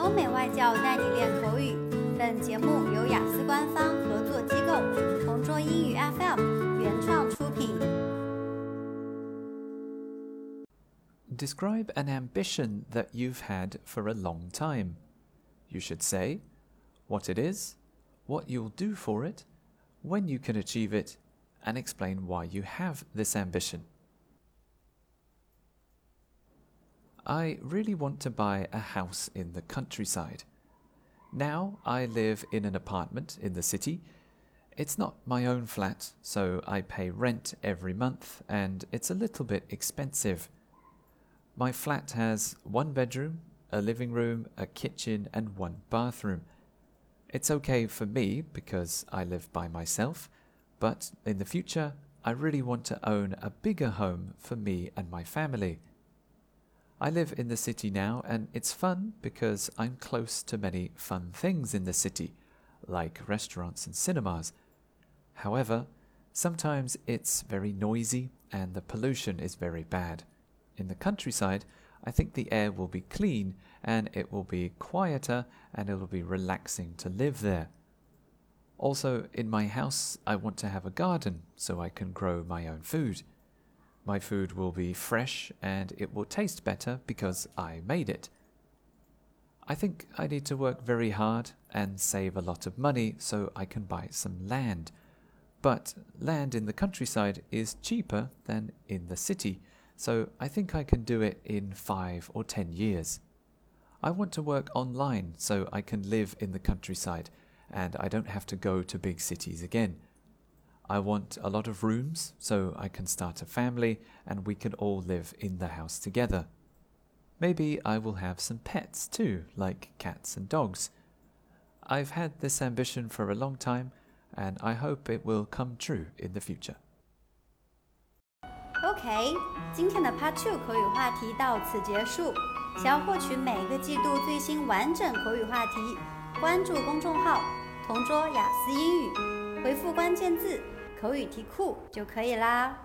欧美外教带你练口语。本节目由雅思官方合作机构同桌英语 FM 原创出品。Describe an ambition that you've had for a long time. You should say what it is, what you'll do for it, when you can achieve it, and explain why you have this ambition. I really want to buy a house in the countryside. Now I live in an apartment in the city. It's not my own flat, so I pay rent every month and it's a little bit expensive. My flat has one bedroom, a living room, a kitchen, and one bathroom. It's okay for me because I live by myself, but in the future, I really want to own a bigger home for me and my family. I live in the city now, and it's fun because I'm close to many fun things in the city, like restaurants and cinemas. However, sometimes it's very noisy and the pollution is very bad. In the countryside, I think the air will be clean and it will be quieter and it will be relaxing to live there. Also, in my house, I want to have a garden so I can grow my own food. My food will be fresh and it will taste better because I made it. I think I need to work very hard and save a lot of money so I can buy some land. But land in the countryside is cheaper than in the city, so I think I can do it in five or ten years. I want to work online so I can live in the countryside and I don't have to go to big cities again. I want a lot of rooms so I can start a family and we can all live in the house together. Maybe I will have some pets too, like cats and dogs. I've had this ambition for a long time and I hope it will come true in the future. OK，今天的 Part Two 口语话题到此结束。想要获取每个季度最新完整口语话题，关注公众号“同桌雅思英语”，回复关键字。 口语题库就可以啦。